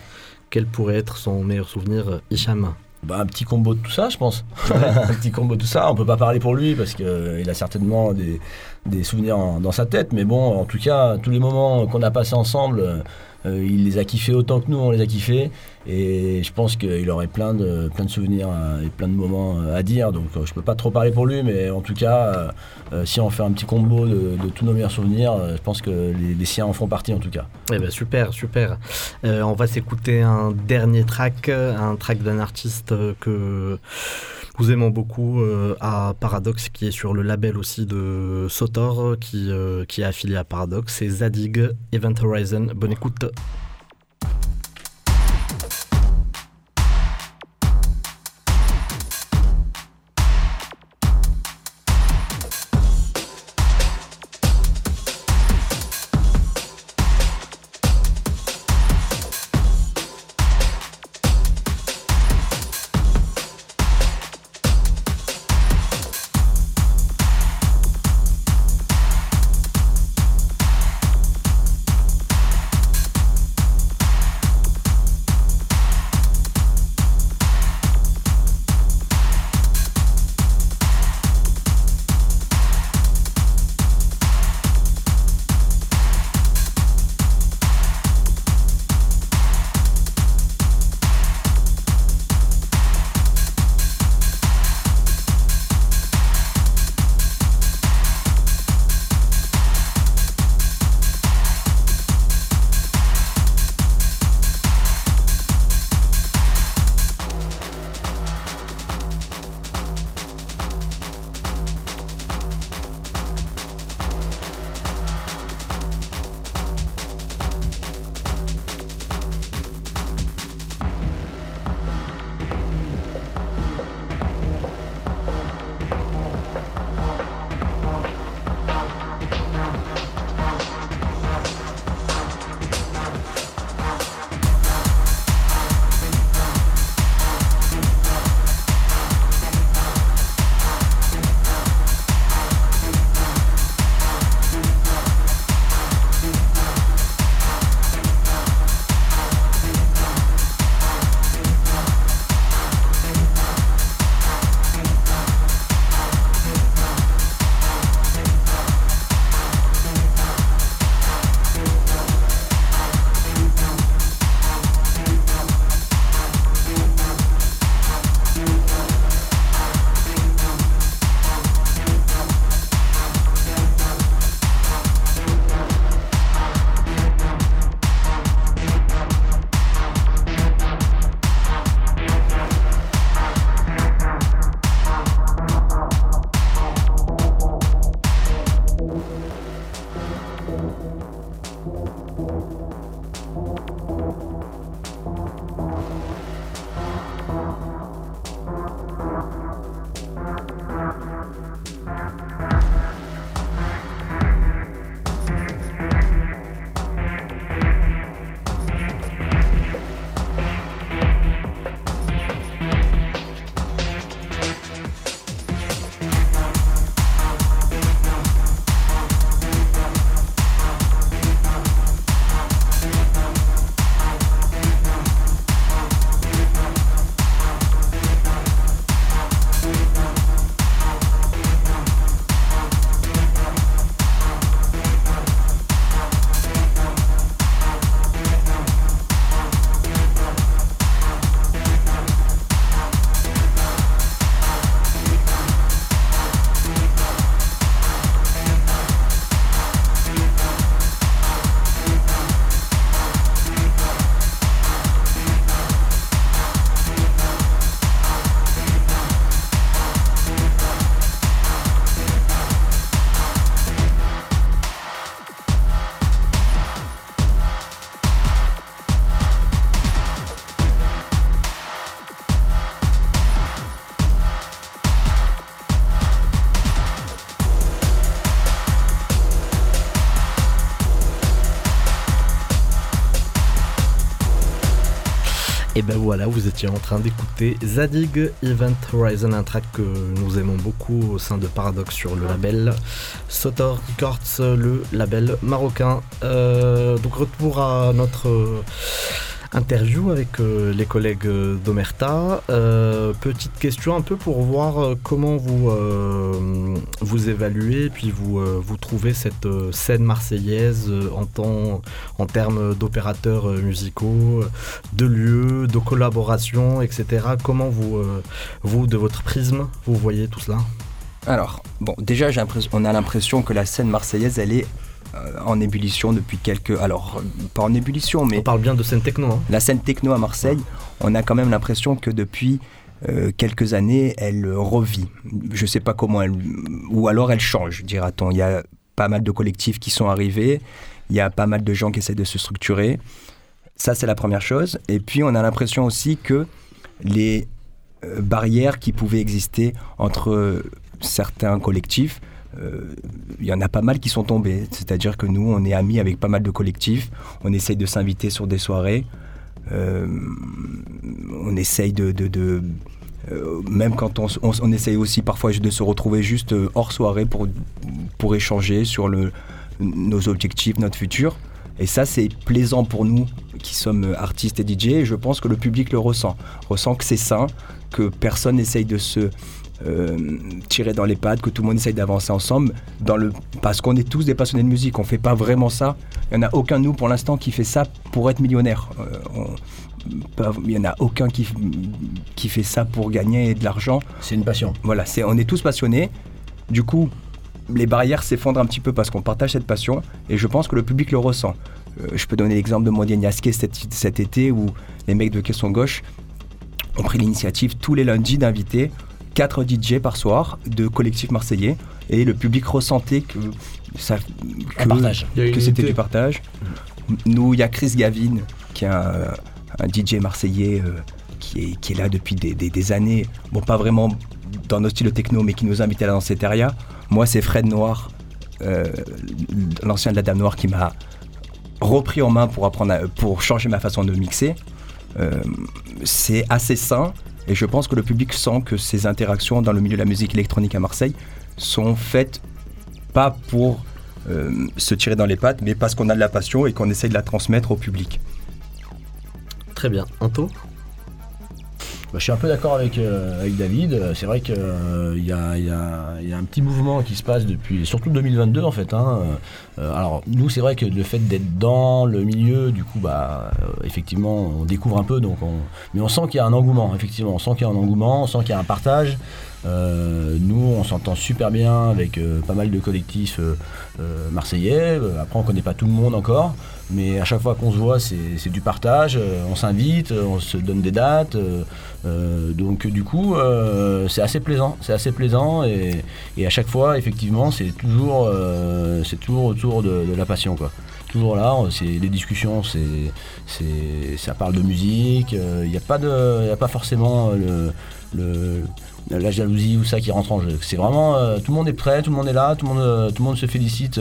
Speaker 1: quel pourrait être son meilleur souvenir Hicham?
Speaker 3: Bah, un petit combo de tout ça, je pense. un petit combo de tout ça. On peut pas parler pour lui parce qu'il euh, a certainement des, des souvenirs dans sa tête. Mais bon, en tout cas, tous les moments qu'on a passés ensemble, euh, il les a kiffés autant que nous, on les a kiffés. Et je pense qu'il aurait plein de, plein de souvenirs euh, et plein de moments euh, à dire. Donc je peux pas trop parler pour lui, mais en tout cas, si on fait un petit combo de, tous nos meilleurs souvenirs, je pense que les, siens en font partie en tout cas.
Speaker 1: Eh ben super, super. on va s'écouter un dernier track, un track d'un artiste que nous aimons beaucoup à Paradox, qui est sur le label aussi de Sotor, qui, qui est affilié à Paradox. C'est Zadig, Event Horizon. Bonne écoute. Voilà, vous étiez en train d'écouter Zadig Event Horizon, un track que nous aimons beaucoup au sein de Paradox sur le label Sotor Records, le label marocain. Euh, donc retour à notre interview avec euh, les collègues d'Omerta. Euh, petite question un peu pour voir euh, comment vous, vous évaluez puis vous, vous trouvez cette scène marseillaise en, temps, en termes d'opérateurs musicaux, de lieux, de collaboration, etc. Comment vous, vous, de votre prisme, vous voyez tout cela?
Speaker 5: Alors, bon, déjà, on a l'impression que la scène marseillaise, elle est euh, en ébullition depuis quelques. Alors, pas en ébullition, mais.
Speaker 1: On parle bien de scène techno. Hein.
Speaker 5: La scène techno à Marseille, on a quand même l'impression que depuis euh, quelques années, elle revit. Je ne sais pas comment elle. Ou alors elle change, dira-t-on. Il y a pas mal de collectifs qui sont arrivés, il y a pas mal de gens qui essaient de se structurer. Ça, c'est la première chose. Et puis, on a l'impression aussi que les euh, barrières qui pouvaient exister entre certains collectifs euh, il y en a pas mal qui sont tombés. C'est-à-dire que nous, on est amis avec pas mal de collectifs, on essaye de s'inviter sur des soirées, euh, on essaye de... Euh, même quand on, essaye aussi parfois de se retrouver juste hors soirée pour, pour échanger sur nos objectifs, notre futur. Et ça, c'est plaisant pour nous qui sommes artistes et DJ. Et je pense que le public le ressent. Ressent que c'est sain, que personne n'essaye de se euh, tirer dans les pattes, que tout le monde essaye d'avancer ensemble, dans le... parce qu'on est tous des passionnés de musique, on fait pas vraiment ça. Il n'y en a aucun de nous pour l'instant qui fait ça pour être millionnaire. Euh, il n'y en a aucun qui, qui fait ça pour gagner de l'argent.
Speaker 3: C'est une passion.
Speaker 5: Voilà, c'est, on est tous passionnés. Du coup, les barrières s'effondrent un petit peu parce qu'on partage cette passion et je pense que le public le ressent. Euh, je peux donner l'exemple de Mondial cet, cet été où les mecs de Caisson Gauche ont pris l'initiative tous les lundis d'inviter 4 DJ par soir de collectifs marseillais et le public ressentait que, ça, que, c'était du partage. Nous, il y a Chris Gavin qui est un, DJ marseillais euh, qui, est, qui est là depuis des, années. Bon, pas vraiment dans nos styles techno, mais qui nous invite à la danser Teria. Moi, c'est Fred Noir, euh, l'ancien de la Dame Noire, qui m'a repris en main pour, apprendre pour changer ma façon de mixer. Euh, c'est assez sain et je pense que le public sent que ces interactions dans le milieu de la musique électronique à Marseille sont faites pas pour euh, se tirer dans les pattes, mais parce qu'on a de la passion et qu'on essaie de la transmettre au public.
Speaker 1: Très bien. Anto?
Speaker 3: Bah, je suis un peu d'accord avec, euh, avec David. C'est vrai qu'il euh, y, a, y, a, y, a, un petit mouvement qui se passe depuis, surtout 2022 en fait. Hein. Euh, alors nous, c'est vrai que le fait d'être dans le milieu, du coup, bah, effectivement, on découvre un peu. Donc Mais on sent qu'il y a un engouement, effectivement. On sent qu'il y a un engouement, on sent qu'il y a un partage. nous, on s'entend super bien avec pas mal de collectifs marseillais. Après, on connaît pas tout le monde encore. Mais à chaque fois qu'on se voit, c'est du partage, euh, on s'invite, on se donne des dates. Euh, euh, donc du coup, c'est assez plaisant, c'est assez plaisant et, à chaque fois, effectivement, c'est toujours, c'est toujours autour de, la passion, quoi. Toujours là, c'est les discussions, c'est, ça parle de musique. Il n'y a pas de, a pas forcément la jalousie ou ça qui rentre en jeu. C'est vraiment tout le monde est prêt, tout le monde est là, tout le monde, tout le monde se félicite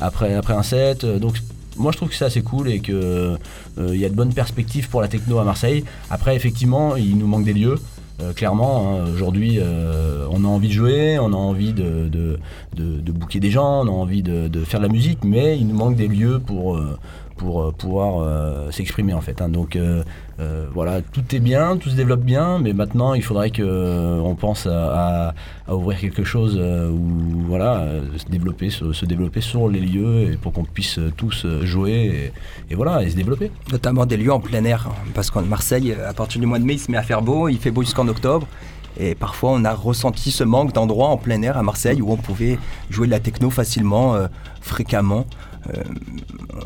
Speaker 3: après, après un set. donc moi je trouve que c'est assez cool et qu'il euh, y a de bonnes perspectives pour la techno à Marseille. Après, effectivement, il nous manque des lieux. Euh, clairement, hein. aujourd'hui, euh, on a envie de jouer, on a envie de, de, des gens, on a envie de, faire de la musique, mais il nous manque des lieux pour, pour euh, pouvoir euh, s'exprimer en fait. Hein. Donc euh, voilà, tout est bien, tout se développe bien, mais maintenant il faudrait que on pense à, ouvrir quelque chose ou voilà, se développer, se, développer sur les lieux et pour qu'on puisse tous jouer et, voilà et se développer.
Speaker 5: Notamment des lieux en plein air, parce qu'en Marseille, à partir du mois de mai, il se met à faire beau, il fait beau jusqu'en octobre. Et parfois, on a ressenti ce manque d'endroits en plein air à Marseille où on pouvait jouer de la techno facilement, fréquemment. Euh,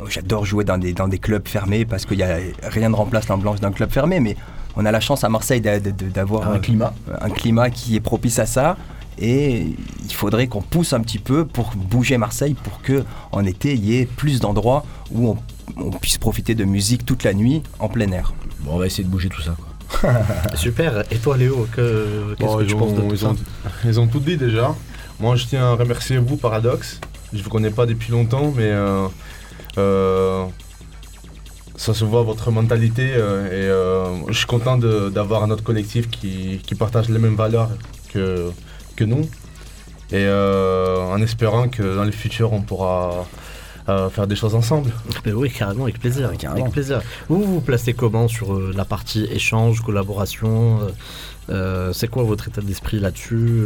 Speaker 5: j'adore jouer dans des, dans des clubs fermés parce qu'il n'y a rien ne remplace l'ambiance d'un club fermé, mais on a la chance à Marseille d'avoir
Speaker 3: un climat.
Speaker 5: un climat qui est propice à ça. Et il faudrait qu'on pousse un petit peu pour bouger Marseille pour que en été il y ait plus d'endroits où on, puisse profiter de musique toute la nuit en plein air.
Speaker 3: Bon, on va essayer de bouger tout ça.
Speaker 1: Super. Et toi, Léo, qu'est-ce que tu penses de tout
Speaker 4: ils
Speaker 1: ça
Speaker 4: Ils ont tout dit déjà. Moi, je tiens à remercier vous, Paradox, je vous connais pas depuis longtemps, mais euh, euh, ça se voit votre mentalité euh, et je suis content d'avoir un autre collectif qui, partage les mêmes valeurs que, que nous. Et en espérant que dans le futur, on pourra faire des choses ensemble.
Speaker 1: oui, carrément, avec plaisir. Avec plaisir. Vous vous placez comment sur la partie échange, collaboration C'est quoi votre état d'esprit là-dessus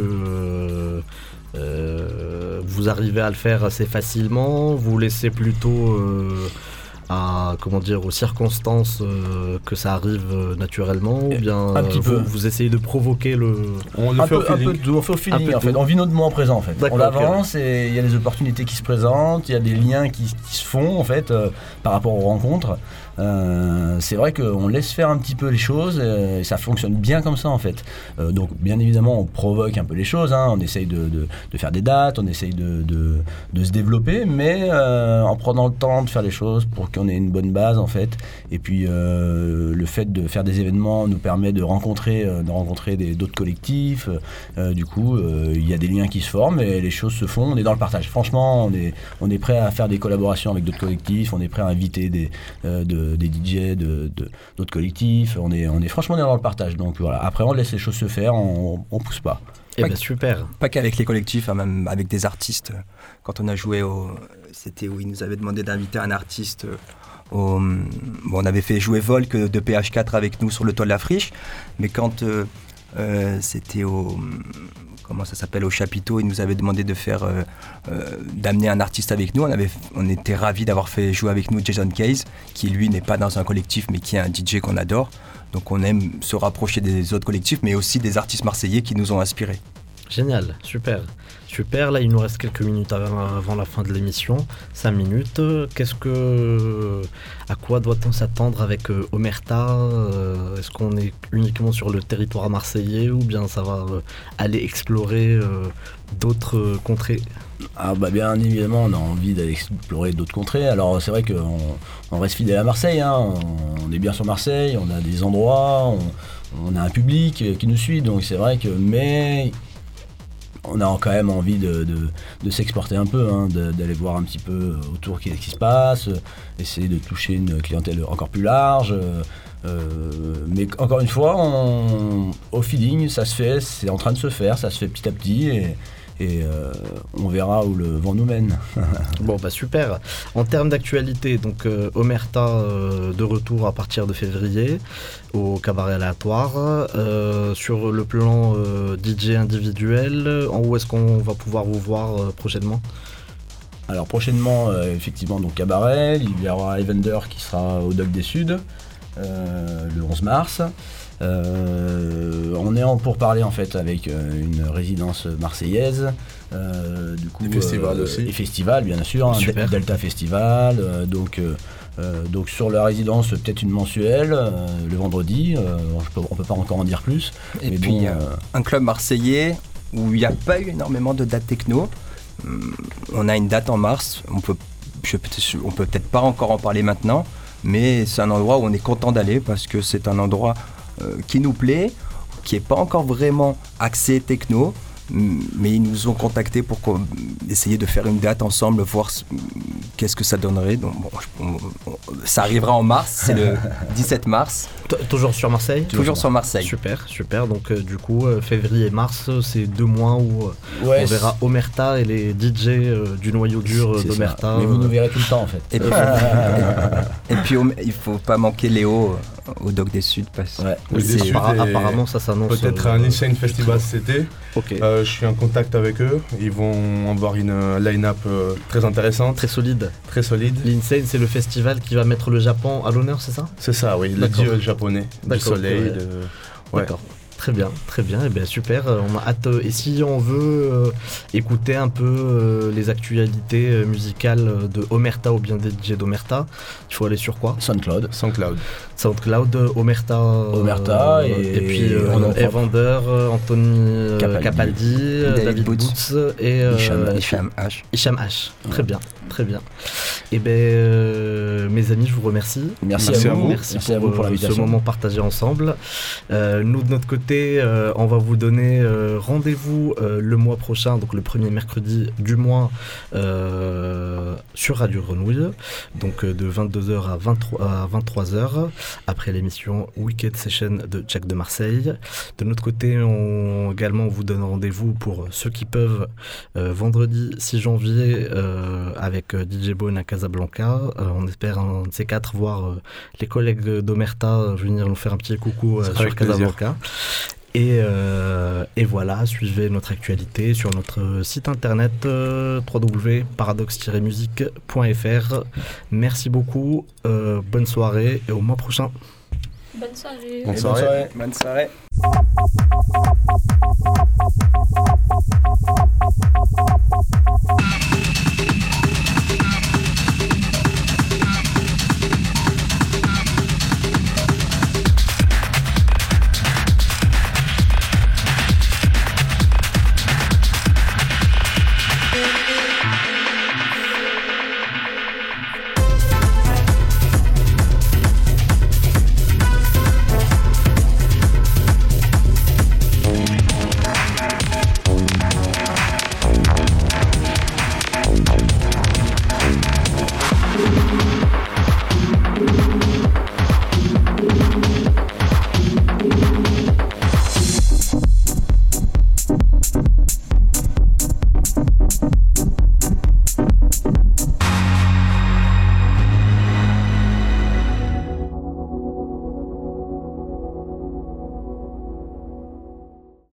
Speaker 1: euh, vous arrivez à le faire assez facilement, vous laissez plutôt euh, à comment dire aux circonstances euh, que ça arrive naturellement ou bien
Speaker 3: un petit
Speaker 1: vous,
Speaker 3: peu.
Speaker 1: vous essayez de provoquer le
Speaker 3: on le fait au feeling. on fait au feeling en fait. on vit notre moment présent en fait. On avance et il y a des opportunités qui se présentent il y a des liens qui, qui se font en fait par rapport aux rencontres euh, c'est vrai qu'on laisse faire un petit peu les choses et ça fonctionne bien comme ça en fait. Euh, donc bien évidemment on provoque un peu les choses, hein. on essaye de, faire des dates, on essaye de, se développer, mais euh, en prenant le temps de faire les choses pour qu'on ait une bonne base en fait. Et puis le fait de faire des événements nous permet de rencontrer, de rencontrer d'autres collectifs. du coup il y a des liens qui se forment et les choses se font. On est dans le partage. Franchement on est, prêt à faire des collaborations avec d'autres collectifs, on est prêt à inviter des, de, des DJ, de, d'autres collectifs. On est, on est franchement dans le partage. Donc voilà, après on laisse les choses se faire, on, on pousse pas.
Speaker 1: Et eh ben, super.
Speaker 5: Pas qu'avec les collectifs, hein, même avec des artistes. Quand on a joué au. C'était où ils nous avaient demandé d'inviter un artiste. Au, bon, on avait fait jouer Volk de PH4 avec nous sur le toit de la friche. Mais quand euh, euh, c'était au comment ça s'appelle au chapiteau. Il nous avait demandé de faire, euh, euh, d'amener un artiste avec nous. On on était ravis d'avoir fait jouer avec nous Jason Case, qui lui n'est pas dans un collectif, mais qui est un DJ qu'on adore. Donc on aime se rapprocher des autres collectifs, mais aussi des artistes marseillais qui nous ont inspirés.
Speaker 1: Génial, super. Super, là il nous reste quelques minutes avant, la fin de l'émission, 5 minutes. Qu'est-ce que. À quoi doit-on s'attendre avec euh, Omerta euh, Est-ce qu'on est uniquement sur le territoire marseillais ou bien ça va euh, aller explorer d'autres contrées?
Speaker 3: Ah bah bien évidemment on a envie d'aller explorer d'autres contrées. Alors c'est vrai qu'on on reste fidèle à Marseille, hein. on, est bien sur Marseille, on a des endroits, on, on a un public qui nous suit, donc c'est vrai que mais on a quand même envie de, s'exporter un peu, hein, d'aller voir un petit peu autour ce qui se passe, essayer de toucher une clientèle encore plus large. Euh, mais encore une fois, au feeling, ça se fait, c'est en train de se faire, ça se fait petit à petit. Et, et euh, on verra où le vent nous mène.
Speaker 1: bon bah super. En termes d'actualité, donc euh, Omerta euh, de retour à partir de février au cabaret aléatoire. sur le plan DJ individuel, en où est-ce qu'on va pouvoir vous voir prochainement?
Speaker 3: Alors prochainement, effectivement, donc cabaret, il y aura Evander qui sera au Doc des Suds le 11 mars. Euh, on est en pour parler en fait avec euh, une résidence marseillaise.
Speaker 4: Euh, du coup, et festival aussi.
Speaker 3: Et festival, bien sûr, un Delta Festival. donc, donc sur la résidence, peut-être une mensuelle le vendredi. on peut pas encore en dire plus.
Speaker 5: Et puis un club marseillais où il n'y a pas eu énormément de dates techno. Hum, on a une date en mars. On peut, on peut peut-être pas encore en parler maintenant, mais c'est un endroit où on est content d'aller parce que c'est un endroit euh, qui nous plaît, qui n'est pas encore vraiment axé techno, mais ils nous ont contactés pour essayer de faire une date ensemble, voir qu'est-ce que ça donnerait. Donc, ça arrivera en mars, c'est le 17 mars.
Speaker 1: toujours sur Marseille
Speaker 5: Toujours sur Marseille.
Speaker 1: Super, super. Donc euh, du coup, euh, février et mars, c'est deux mois où euh, on verra Omerta et les DJ du noyau dur d'Omerta.
Speaker 3: Mais vous nous verrez tout le temps en fait.
Speaker 5: Et puis, et puis il faut pas manquer Léo au Doc des Suds. Parce...
Speaker 1: apparemment, ça s'annonce.
Speaker 4: Peut-être un Insane Festival cet été.
Speaker 1: Ok.
Speaker 4: Je suis en contact avec eux. Ils vont avoir une line-up très intéressante.
Speaker 1: Très solide.
Speaker 4: Très solide.
Speaker 1: L'Insane, c'est le festival qui va mettre le Japon à l'honneur, c'est ça?
Speaker 4: C'est ça, oui. Le dieu japonais du soleil.
Speaker 1: D'accord. Très bien, très bien, et eh bien super. Euh, on a hâte. Euh, et si on veut euh, écouter un peu les actualités musicales de Omerta ou bien des DJ d'Omerta, il faut aller sur quoi?
Speaker 3: SoundCloud.
Speaker 4: SoundCloud.
Speaker 1: SoundCloud, Omerta.
Speaker 3: Omerta
Speaker 1: et, puis Evander, Anthony Capaldi, David, Boots, et
Speaker 5: Isham H.
Speaker 1: Isham H. Très bien, très bien. Et eh bien, mes amis, je vous remercie.
Speaker 3: Merci, à vous.
Speaker 1: Merci, pour, ce moment partagé ensemble. nous de notre côté on va vous donner rendez-vous le mois prochain, donc le premier mercredi du mois, sur Radio Grenouille, donc de 22h à, 23h, après l'émission Wicked Session de Jack de Marseille. De notre côté, on également vous donne rendez-vous pour ceux qui peuvent vendredi 6 janvier avec DJ Bone à Casablanca. on espère un de ces quatre voir les collègues d'Omerta venir nous faire un petit coucou sur Casablanca. Euh, et, voilà, suivez notre actualité sur notre site internet euh, www.paradoxe-musique.fr. Merci beaucoup, euh, bonne soirée et au mois prochain.
Speaker 3: Bonne soirée.
Speaker 5: Bonne soirée.